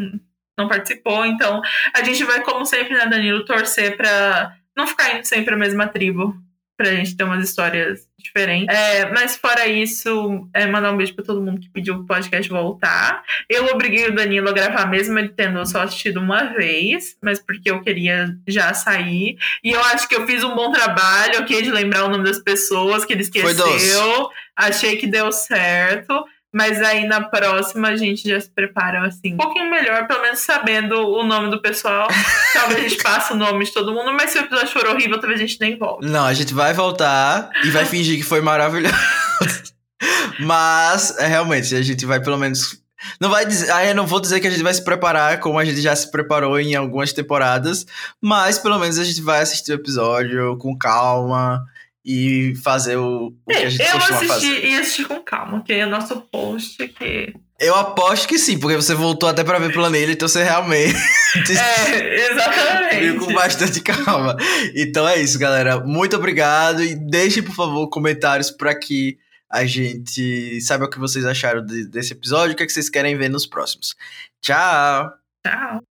não participou. Então a gente vai, como sempre, né, Danilo, torcer pra não ficar indo sempre a mesma tribo, pra gente ter umas histórias diferentes. É, mas fora isso, é mandar um beijo pra todo mundo que pediu o podcast voltar. Eu obriguei o Danilo a gravar mesmo ele tendo só assistido uma vez, mas porque eu queria já sair. E eu acho que eu fiz um bom trabalho, ok, de lembrar o nome das pessoas que ele Foi doce. esqueceu. Achei que deu certo. Mas aí na próxima a gente já se prepara assim, um pouquinho melhor, pelo menos sabendo o nome do pessoal. talvez a gente passe o nome de todo mundo, mas se o episódio for horrível, talvez a gente nem volte. Não, a gente vai voltar e vai fingir que foi maravilhoso. Mas, é, realmente, a gente vai pelo menos. Não vai dizer. Ah, eu não vou dizer que a gente vai se preparar como a gente já se preparou em algumas temporadas. Mas pelo menos a gente vai assistir o episódio com calma e fazer o, o que a gente eu costuma assisti fazer. e assisti com calma, que é o nosso post que. Eu aposto que sim, porque você voltou até pra ver planilha, então você realmente. É, exatamente. Viu com bastante calma. Então é isso, galera. Muito obrigado e deixem, por favor, comentários para que a gente saiba o que vocês acharam de- desse episódio, o que, é que vocês querem ver nos próximos. Tchau! Tchau.